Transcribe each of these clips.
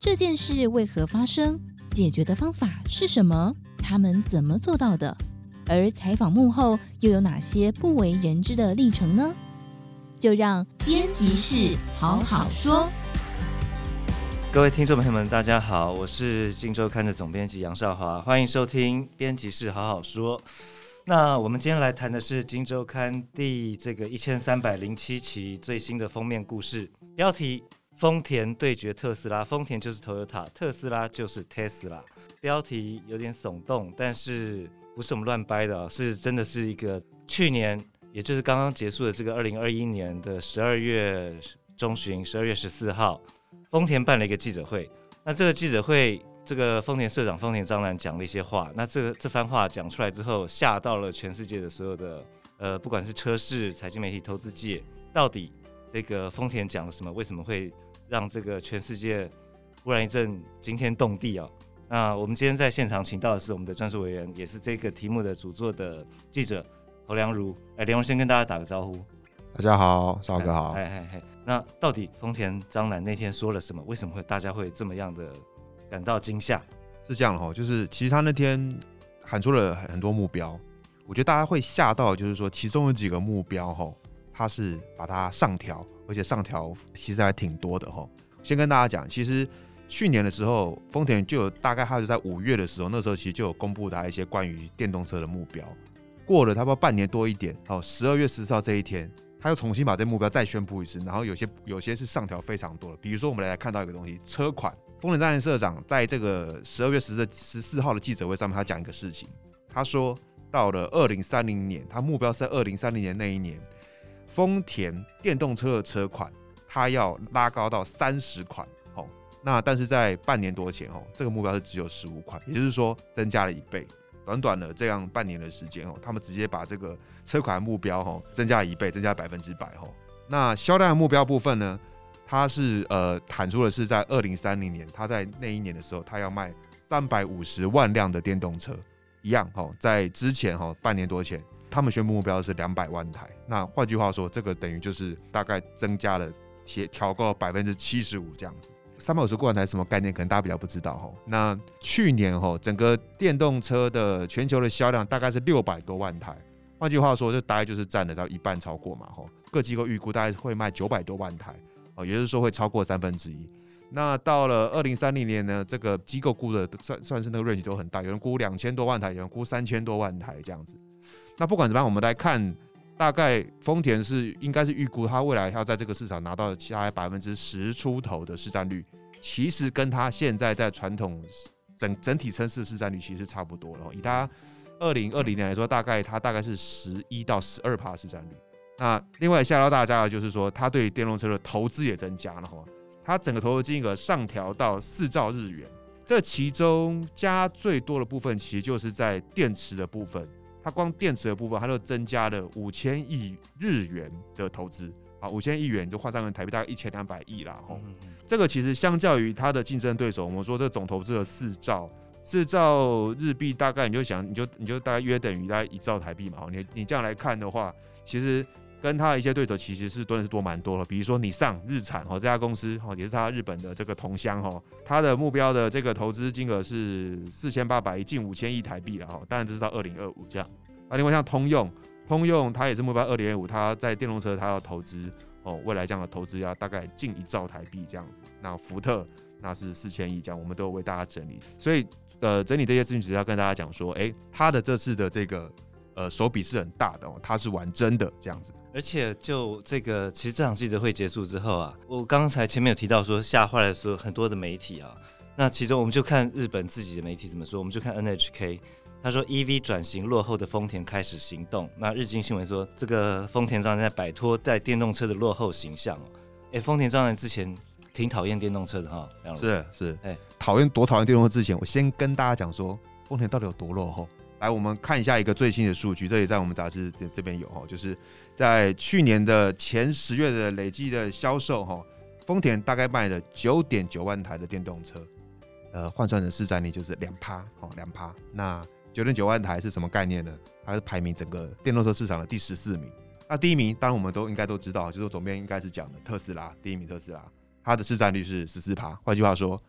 这件事为何发生？解决的方法是什么？他们怎么做到的？而采访幕后又有哪些不为人知的历程呢？就让编辑室好好说。各位听众朋友们，大家好，我是《金周刊》的总编辑杨少华，欢迎收听《编辑室好好说》。那我们今天来谈的是《金周刊》第这个一千三百零七期最新的封面故事，标题：丰田对决特斯拉。丰田就是 Toyota，特斯拉就是 Tesla。标题有点耸动，但是不是我们乱掰的，啊是真的是一个去年，也就是刚刚结束的这个二零二一年的十二月中旬，十二月十四号，丰田办了一个记者会。那这个记者会，这个丰田社长丰田章男讲了一些话。那这个这番话讲出来之后，吓到了全世界的所有的呃，不管是车市、财经媒体、投资界，到底这个丰田讲了什么？为什么会让这个全世界忽然一阵惊天动地啊？那我们今天在现场请到的是我们的专属委员，也是这个题目的主作的记者侯良儒。哎，良儒先跟大家打个招呼。大家好，少哥好。哎哎哎，那到底丰田张楠那天说了什么？为什么会大家会这么样的感到惊吓？是这样哈，就是其实他那天喊出了很多目标，我觉得大家会吓到，就是说其中有几个目标哈，他是把它上调，而且上调其实还挺多的哈。先跟大家讲，其实。去年的时候，丰田就有大概，他就在五月的时候，那时候其实就有公布他一些关于电动车的目标。过了差不多半年多一点，好，十二月十四号这一天，他又重新把这目标再宣布一次，然后有些有些是上调非常多的。比如说，我们来看到一个东西，车款。丰田章男社长在这个十二月十四十四号的记者会上面，他讲一个事情，他说到了二零三零年，他目标是在二零三零年那一年，丰田电动车的车款，它要拉高到三十款。那但是在半年多前哦，这个目标是只有十五款，也就是说增加了一倍。短短的这样半年的时间哦，他们直接把这个车款的目标哦增加了一倍，增加百分之百哦。那销量的目标部分呢，它是呃坦出的是在二零三零年，它在那一年的时候，它要卖三百五十万辆的电动车，一样哦，在之前哦半年多前，他们宣布目标是两百万台。那换句话说，这个等于就是大概增加了调调高百分之七十五这样子。三百五十万台什么概念？可能大家比较不知道哈。那去年哈，整个电动车的全球的销量大概是六百多万台，换句话说，就大概就是占了到一半超过嘛哈。各机构预估大概会卖九百多万台，哦，也就是说会超过三分之一。那到了二零三零年呢，这个机构估的算算是那个 range 都很大，有人估两千多万台，有人估三千多万台这样子。那不管怎么样，我们来看。大概丰田是应该是预估它未来要在这个市场拿到其他百分之十出头的市占率，其实跟它现在在传统整整体车市市占率其实差不多了。以它二零二零年来说，大概它大概是十一到十二趴市占率。那另外吓到大家的就是说，它对电动车的投资也增加了哈，它整个投资金额上调到四兆日元，这其中加最多的部分其实就是在电池的部分。它光电池的部分，它就增加了五千亿日元的投资啊，五千亿元就换算成台币大概一千两百亿啦。吼，这个其实相较于它的竞争对手，我们说这总投资了四兆，四兆日币大概你就想，你就你就大概约等于大概一兆台币嘛。你你这样来看的话，其实跟它的一些对手其实是多的是多蛮多了。比如说你上日产哦，这家公司哦也是它日本的这个同乡哦，它的目标的这个投资金额是四千八百亿，近五千亿台币了哈。当然这是到二零二五这样。那另外像通用，通用它也是目标二零二五，它在电动车它要投资哦，未来这样的投资要大概近一兆台币这样子。那福特那是四千亿这样，我们都有为大家整理。所以呃，整理这些资讯只是要跟大家讲说，哎、欸，它的这次的这个呃手笔是很大的哦，他是玩真的这样子。而且就这个，其实这场记者会结束之后啊，我刚才前面有提到说吓坏了所有很多的媒体啊。那其中我们就看日本自己的媒体怎么说，我们就看 NHK。他说：“EV 转型落后的丰田开始行动。”那日经新闻说：“这个丰田章男在摆脱在电动车的落后形象哦。”哎，丰田章男之前挺讨厌电动车的哈。是是，哎，讨厌多讨厌电动车之前，我先跟大家讲说，丰田到底有多落后。来，我们看一下一个最新的数据，这也在我们杂志这这边有哈，就是在去年的前十月的累计的销售哈，丰田大概卖了九点九万台的电动车，呃，换算成市占率就是两趴，哦，两趴。那九点九万台是什么概念呢？它是排名整个电动车市场的第十四名。那第一名，当然我们都应该都知道，就是总编应该是讲的特斯拉，第一名特斯拉，它的市占率是十四趴。换句话说，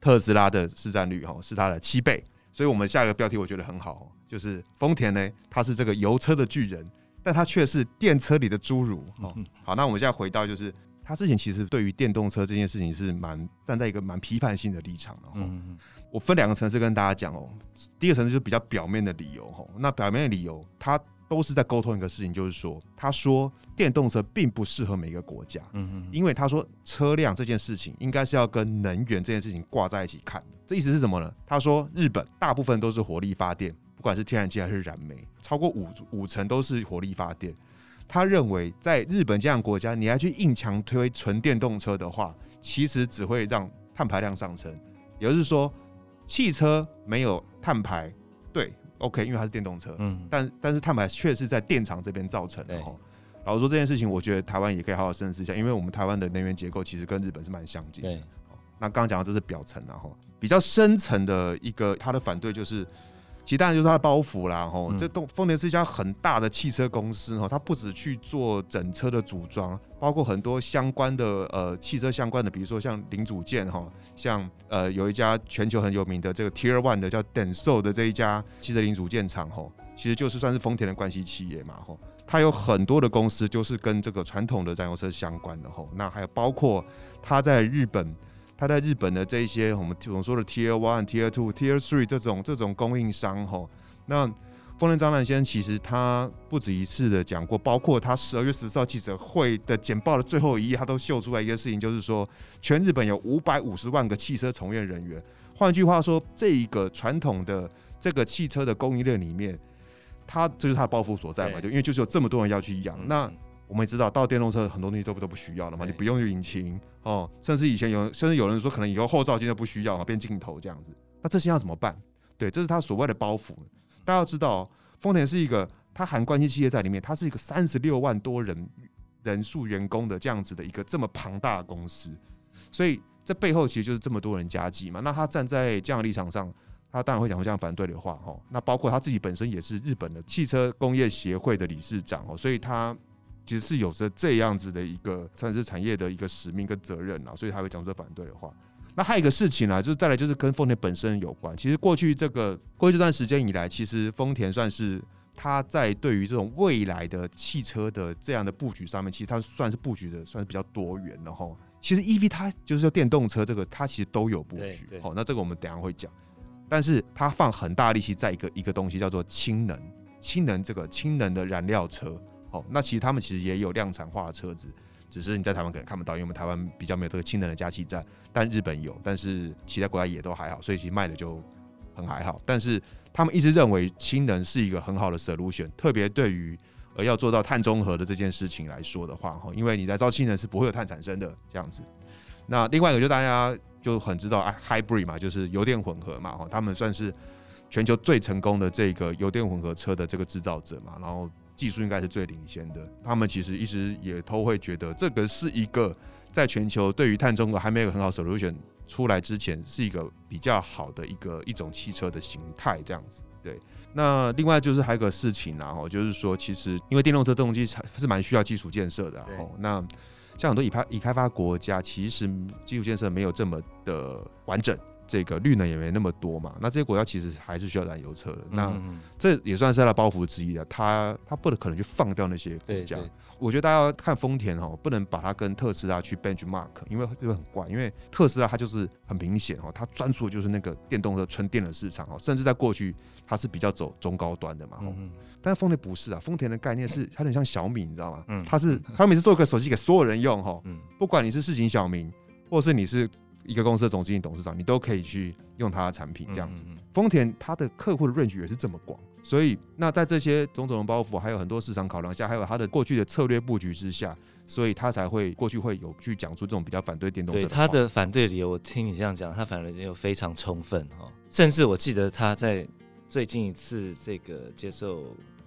特斯拉的市占率哈是它的七倍。所以我们下一个标题我觉得很好，就是丰田呢，它是这个油车的巨人，但它却是电车里的侏儒。哦，好，那我们现在回到就是。他之前其实对于电动车这件事情是蛮站在一个蛮批判性的立场的。嗯，我分两个层次跟大家讲哦。第一个层次就是比较表面的理由哈。那表面的理由，他都是在沟通一个事情，就是说，他说电动车并不适合每个国家。嗯嗯。因为他说车辆这件事情应该是要跟能源这件事情挂在一起看的。这意思是什么呢？他说日本大部分都是火力发电，不管是天然气还是燃煤，超过五五成都是火力发电。他认为，在日本这样的国家，你还去硬强推纯电动车的话，其实只会让碳排量上升。也就是说，汽车没有碳排，对，OK，因为它是电动车，嗯，但但是碳排确实在电厂这边造成的。然后，老实说这件事情，我觉得台湾也可以好好深思一下，因为我们台湾的能源结构其实跟日本是蛮相近的。对，那刚刚讲的这是表层，然后比较深层的一个他的反对就是。其实当然就是它的包袱啦，吼、嗯，这东丰田是一家很大的汽车公司，吼，它不止去做整车的组装，包括很多相关的呃汽车相关的，比如说像零组件，哈，像呃有一家全球很有名的这个 Tier One 的叫 Denso 的这一家汽车零组件厂，吼，其实就是算是丰田的关系企业嘛，吼，它有很多的公司就是跟这个传统的燃油车相关的，吼，那还有包括它在日本。他在日本的这一些我们总说的 Tier One、Tier Two、Tier Three 这种这种供应商吼，那丰田章男先生其实他不止一次的讲过，包括他十二月十四号记者会的简报的最后一页，他都秀出来一个事情，就是说全日本有五百五十万个汽车从业人员。换句话说，这一个传统的这个汽车的供应链里面，他这就是他的抱负所在嘛，就因为就是有这么多人要去养那。我们也知道，到电动车很多东西都不都不需要了嘛，你不用引擎哦，甚至以前有，甚至有人说可能以后后照镜都不需要嘛，变镜头这样子。那这些要怎么办？对，这是他所谓的包袱。大家要知道，丰田是一个，它含关系企业在里面，它是一个三十六万多人人数员工的这样子的一个这么庞大的公司，所以这背后其实就是这么多人加计嘛。那他站在这样的立场上，他当然会讲这样反对的话哈。那包括他自己本身也是日本的汽车工业协会的理事长哦，所以他。其实是有着这样子的一个算是产业的一个使命跟责任啊，所以他会讲出反对的话。那还有一个事情啊，就是再来就是跟丰田本身有关。其实过去这个过去这段时间以来，其实丰田算是它在对于这种未来的汽车的这样的布局上面，其实它算是布局的算是比较多元的哈。其实 EV 它就是说电动车这个，它其实都有布局。好，那这个我们等下会讲。但是它放很大力气在一个一个东西叫做氢能，氢能这个氢能的燃料车。那其实他们其实也有量产化的车子，只是你在台湾可能看不到，因为我们台湾比较没有这个氢能的加气站，但日本有，但是其他国家也都还好，所以其实卖的就很还好。但是他们一直认为氢能是一个很好的 solution，特别对于呃要做到碳中和的这件事情来说的话，哈，因为你在造氢能是不会有碳产生的这样子。那另外一个就大家就很知道啊，hybrid 嘛，就是油电混合嘛，哈，他们算是全球最成功的这个油电混合车的这个制造者嘛，然后。技术应该是最领先的，他们其实一直也都会觉得这个是一个在全球对于碳中和还没有很好 solution 出来之前，是一个比较好的一个一种汽车的形态这样子。对，那另外就是还有个事情啊，哦，就是说其实因为电动车动机是蛮需要基础建设的，哦，那像很多已开已开发国家，其实基础建设没有这么的完整。这个绿能也没那么多嘛，那这些国家其实还是需要燃油车的，嗯、那这也算是它的包袱之一的。它它不能可能去放掉那些国家。我觉得大家要看丰田哦，不能把它跟特斯拉去 benchmark，因为会很怪。因为特斯拉它就是很明显哦，它专注的就是那个电动车纯电的市场哦，甚至在过去它是比较走中高端的嘛。嗯、但是丰田不是啊，丰田的概念是 它很像小米，你知道吗？嗯，它是它每次做一个手机给所有人用哈，嗯，不管你是市井小民，或是你是。一个公司的总经理、董事长，你都可以去用他的产品，这样子。丰田它的客户的 range 也是这么广，所以那在这些种种的包袱，还有很多市场考量下，还有它的过去的策略布局之下，所以他才会过去会有去讲出这种比较反对电动车。对他的反对理由，我听你这样讲，他反对理由非常充分哈。甚至我记得他在最近一次这个接受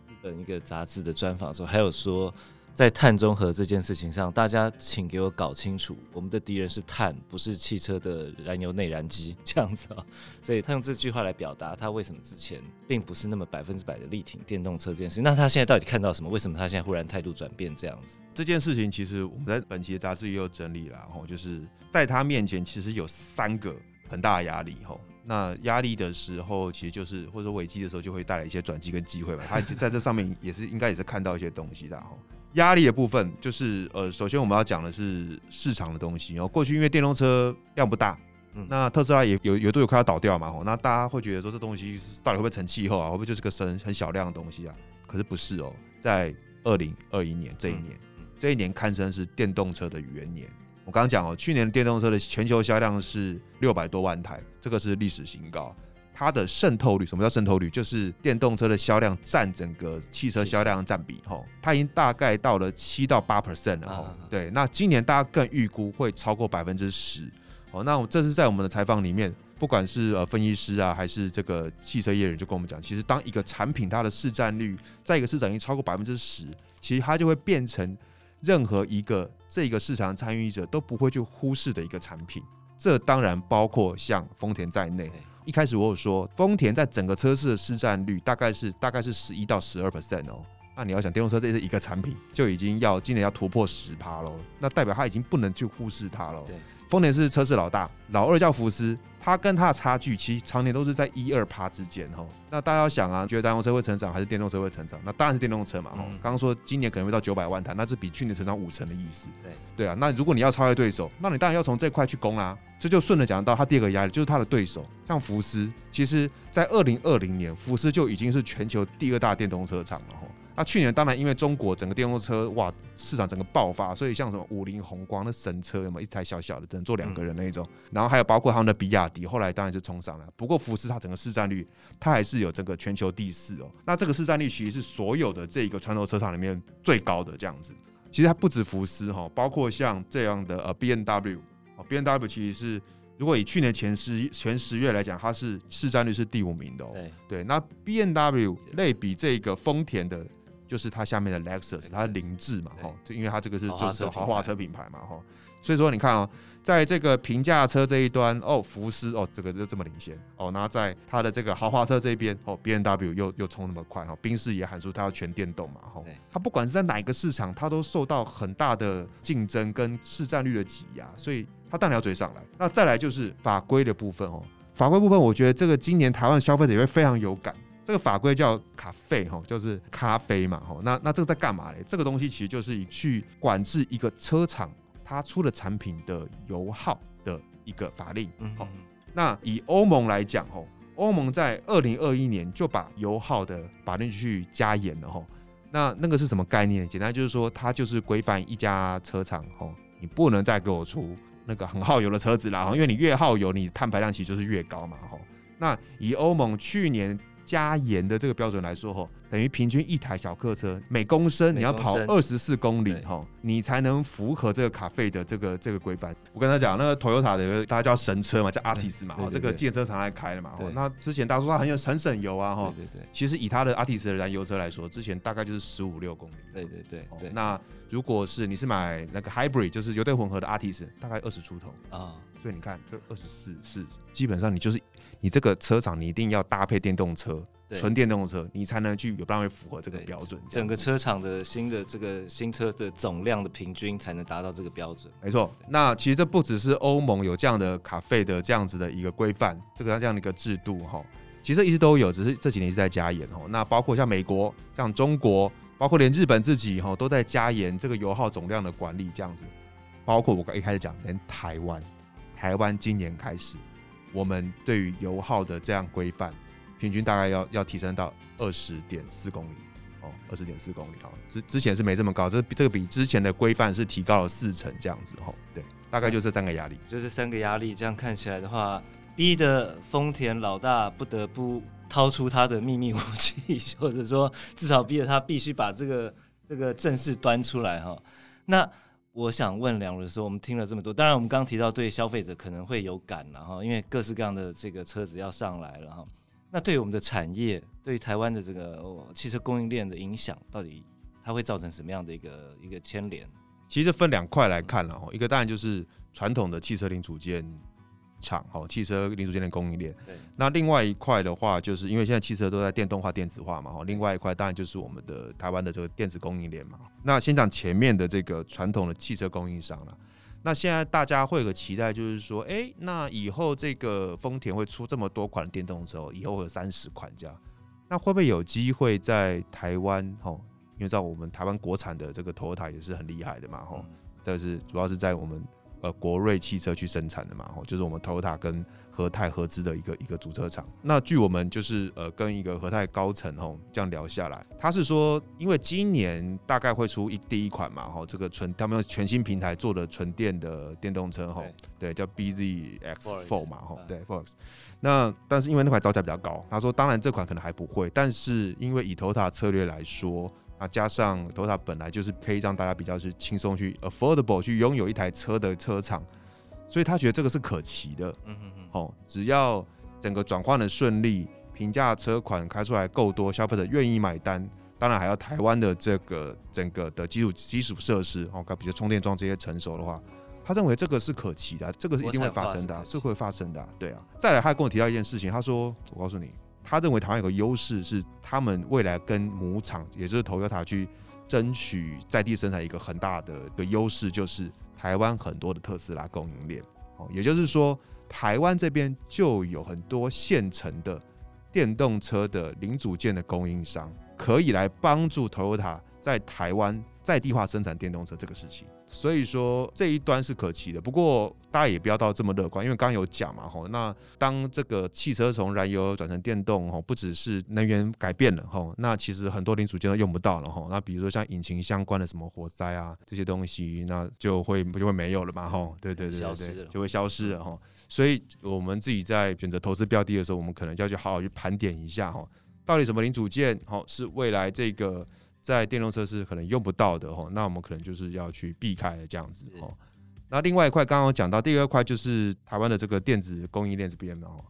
日本一个杂志的专访的时候，还有说。在碳中和这件事情上，大家请给我搞清楚，我们的敌人是碳，不是汽车的燃油内燃机这样子啊。所以他用这句话来表达他为什么之前并不是那么百分之百的力挺电动车这件事。那他现在到底看到什么？为什么他现在忽然态度转变这样子？这件事情其实我们在本期的杂志也有整理了，然后就是在他面前其实有三个很大的压力吼。那压力的时候，其实就是或者说危机的时候，就会带来一些转机跟机会吧。他在这上面也是应该也是看到一些东西的吼。压力的部分就是呃，首先我们要讲的是市场的东西哦。过去因为电动车量不大，嗯，那特斯拉也有有都有快要倒掉嘛吼。那大家会觉得说这东西到底会不会成气候啊？会不会就是个很很小量的东西啊？可是不是哦，在二零二一年这一年，嗯，这一年堪称是电动车的元年。我刚刚讲哦，去年电动车的全球销量是六百多万台，这个是历史新高。它的渗透率，什么叫渗透率？就是电动车的销量占整个汽车销量占比，吼，它已经大概到了七到八 percent 了，吼。对，那今年大家更预估会超过百分之十。哦，那我这是在我们的采访里面，不管是呃分析师啊，还是这个汽车业人，就跟我们讲，其实当一个产品它的市占率在一个市场已经超过百分之十，其实它就会变成任何一个这个市场参与者都不会去忽视的一个产品。这当然包括像丰田在内。一开始我有说，丰田在整个车市的市占率大概是大概是十一到十二 percent 哦。那你要想电动车这是一个产品，就已经要今年要突破十趴喽，那代表它已经不能去忽视它了。对。丰田是车市老大，老二叫福斯，它跟它的差距其实常年都是在一二趴之间哈。那大家要想啊，觉得电动车会成长还是电动车会成长？那当然是电动车嘛哈。刚刚、嗯、说今年可能会到九百万台，那是比去年成长五成的意思。对对啊，那如果你要超越对手，那你当然要从这块去攻啊。这就顺着讲到他第二个压力，就是他的对手，像福斯，其实在二零二零年，福斯就已经是全球第二大电动车厂了哈。那去年当然因为中国整个电动车哇市场整个爆发，所以像什么五菱宏光那神车有没有一台小小的只能坐两个人那一种，嗯、然后还有包括他们的比亚迪，后来当然就冲上来。不过福斯它整个市占率它还是有整个全球第四哦。那这个市占率其实是所有的这个传统车厂里面最高的这样子。其实它不止福斯哈，包括像这样的呃 B M W 哦，B M W 其实是如果以去年前十前十月来讲，它是市占率是第五名的哦。对对，那 B N W 类比这个丰田的。就是它下面的 Lexus，它是凌志嘛，哈，就因为它这个是就是豪华车品牌嘛，吼，所以说你看哦，在这个平价车这一端，哦，福斯哦，这个就这么领先，哦，那在它的这个豪华车这边，哦，B N W 又又冲那么快，哈，宾士也喊出它要全电动嘛，哈，它不管是在哪一个市场，它都受到很大的竞争跟市占率的挤压，所以它当然要追上来。那再来就是法规的部分哦，法规部分，我觉得这个今年台湾消费者也会非常有感。这个法规叫卡费哈，就是咖啡嘛哈。那那这个在干嘛嘞？这个东西其实就是以去管制一个车厂它出的产品的油耗的一个法令。好，那以欧盟来讲哦，欧盟在二零二一年就把油耗的法令去加严了吼。那那个是什么概念？简单就是说，它就是规范一家车厂吼，你不能再给我出那个很耗油的车子啦哈，因为你越耗油，你碳排量其实就是越高嘛吼。那以欧盟去年加盐的这个标准来说，吼，等于平均一台小客车每公升你要跑二十四公里，吼，你才能符合这个卡费的这个这个规范。我跟他讲，那个 Toyota 的大家叫神车嘛，叫 Altis 嘛，哈，这个建车常来开的嘛，哈。那之前大家说它很有很省油啊，哈，对对对。其实以它的 Altis 的燃油车来说，之前大概就是十五六公里。对对对对。那如果是你是买那个 Hybrid，就是油电混合的 Altis，大概二十出头啊。所以你看这二十四是基本上你就是。你这个车厂，你一定要搭配电动车，纯电动车，你才能去有办法符合这个标准。整个车厂的新的这个新车的总量的平均才能达到这个标准。没错，那其实这不只是欧盟有这样的卡费的这样子的一个规范，这个这样的一个制度哈，其实一直都有，只是这几年一直在加严哈。那包括像美国、像中国，包括连日本自己哈都在加严这个油耗总量的管理这样子。包括我刚一开始讲，连台湾，台湾今年开始。我们对于油耗的这样规范，平均大概要要提升到二十点四公里哦，二十点四公里哦，之之前是没这么高，这这个比之前的规范是提高了四成这样子哦，对，大概就这三个压力，就这三个压力，这样看起来的话，逼得丰田老大不得不掏出他的秘密武器，或者说至少逼得他必须把这个这个正式端出来哈，那。我想问两位说，我们听了这么多，当然我们刚刚提到对消费者可能会有感了哈，因为各式各样的这个车子要上来了哈。那对于我们的产业，对于台湾的这个汽车供应链的影响，到底它会造成什么样的一个一个牵连？其实分两块来看了哈，一个当然就是传统的汽车零组件。厂哦，汽车零组件的供应链。对。那另外一块的话，就是因为现在汽车都在电动化、电子化嘛哈。另外一块当然就是我们的台湾的这个电子供应链嘛。那先讲前面的这个传统的汽车供应商了。那现在大家会有个期待，就是说，哎、欸，那以后这个丰田会出这么多款电动车，以后会有三十款这样，那会不会有机会在台湾？吼，因为在我们台湾国产的这个 Toyota 也是很厉害的嘛，吼，这是主要是在我们呃国瑞汽车去生产的嘛，吼，就是我们 Toyota 跟和泰合资的一个一个主车厂，那据我们就是呃跟一个和泰高层吼这样聊下来，他是说，因为今年大概会出一第一款嘛吼，这个纯他们用全新平台做的纯电的电动车吼，对，叫 BZX4 嘛吼，对 Fox。那但是因为那款造价比较高，他说当然这款可能还不会，但是因为以 Toyota 策略来说，那加上 Toyota 本来就是可以让大家比较是轻松去 affordable 去拥有一台车的车厂。所以他觉得这个是可期的，嗯嗯嗯，哦，只要整个转换的顺利，平价车款开出来够多，消费者愿意买单，当然还要台湾的这个整个的基础基础设施，哦，比如充电桩这些成熟的话，他认为这个是可期的，这个是一定会发生的，是，是会发生的，对啊。再来，他还跟我提到一件事情，他说，我告诉你，他认为台湾有个优势是，他们未来跟母厂，也就是 Toyota 去争取在地生产一个很大的的优势，就是。台湾很多的特斯拉供应链，哦，也就是说，台湾这边就有很多现成的电动车的零组件的供应商，可以来帮助 Toyota 在台湾在地化生产电动车这个事情。所以说这一端是可期的，不过大家也不要到这么乐观，因为刚刚有讲嘛，吼，那当这个汽车从燃油转成电动，吼，不只是能源改变了，吼，那其实很多零组件都用不到了，吼，那比如说像引擎相关的什么活塞啊这些东西，那就会就会没有了嘛，吼，对对对对对，就会消失了，吼，所以我们自己在选择投资标的的时候，我们可能就要去好好去盘点一下，吼，到底什么零组件，吼，是未来这个。在电动车是可能用不到的哦，那我们可能就是要去避开这样子哦。那另外一块刚刚讲到第二块就是台湾的这个电子供应链这边哦。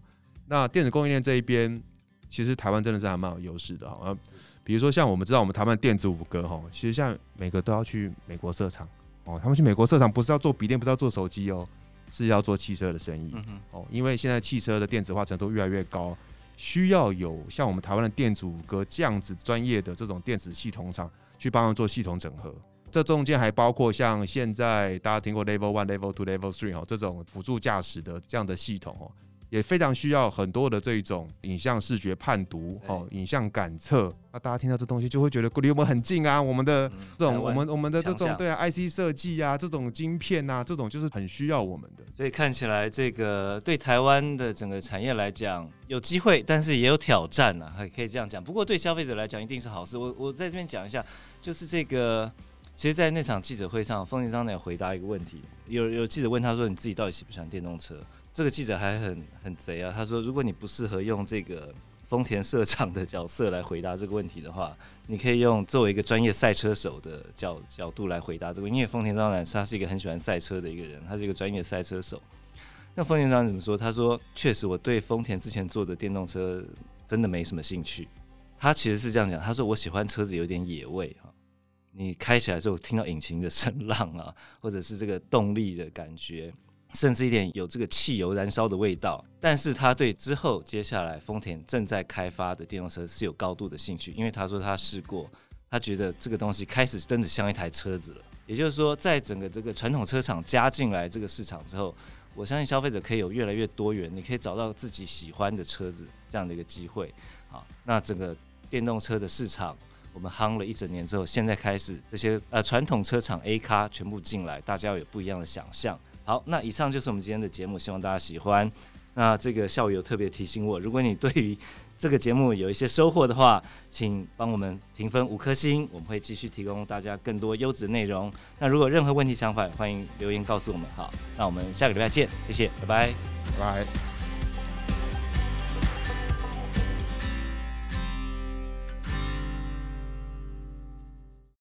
那电子供应链这一边，其实台湾真的是还蛮有优势的哈。比如说像我们知道我们台湾电子五哥哈，其实像每个都要去美国设厂哦。他们去美国设厂不是要做笔电，不是要做手机哦，是要做汽车的生意哦。因为现在汽车的电子化程度越来越高。需要有像我们台湾的电阻哥这样子专业的这种电子系统厂去帮忙做系统整合，这中间还包括像现在大家听过 Level One、Level Two、Level Three 哈这种辅助驾驶的这样的系统哦。也非常需要很多的这一种影像视觉判读哦，影像感测。那大家听到这东西就会觉得离我们很近啊，我们的这种我们我们的这种对啊 IC 设计啊，这种晶片啊，这种就是很需要我们的。所以看起来这个对台湾的整个产业来讲有机会，但是也有挑战啊，还可以这样讲。不过对消费者来讲一定是好事。我我在这边讲一下，就是这个，其实，在那场记者会上，丰田章男有回答一个问题，有有记者问他说：“你自己到底喜不喜欢电动车？”这个记者还很很贼啊，他说：“如果你不适合用这个丰田社长的角色来回答这个问题的话，你可以用作为一个专业赛车手的角角度来回答这个。因为丰田章男他是一个很喜欢赛车的一个人，他是一个专业赛车手。那丰田章男怎么说？他说：确实，我对丰田之前做的电动车真的没什么兴趣。他其实是这样讲，他说我喜欢车子有点野味哈，你开起来之后听到引擎的声浪啊，或者是这个动力的感觉。”甚至一点有这个汽油燃烧的味道，但是他对之后接下来丰田正在开发的电动车是有高度的兴趣，因为他说他试过，他觉得这个东西开始真的像一台车子了。也就是说，在整个这个传统车厂加进来这个市场之后，我相信消费者可以有越来越多元，你可以找到自己喜欢的车子这样的一个机会。好，那整个电动车的市场，我们夯了一整年之后，现在开始这些呃传统车厂 A 咖全部进来，大家要有不一样的想象。好，那以上就是我们今天的节目，希望大家喜欢。那这个校友特别提醒我，如果你对于这个节目有一些收获的话，请帮我们评分五颗星，我们会继续提供大家更多优质内容。那如果任何问题想法，欢迎留言告诉我们。好，那我们下个礼拜见，谢谢，拜拜，拜拜。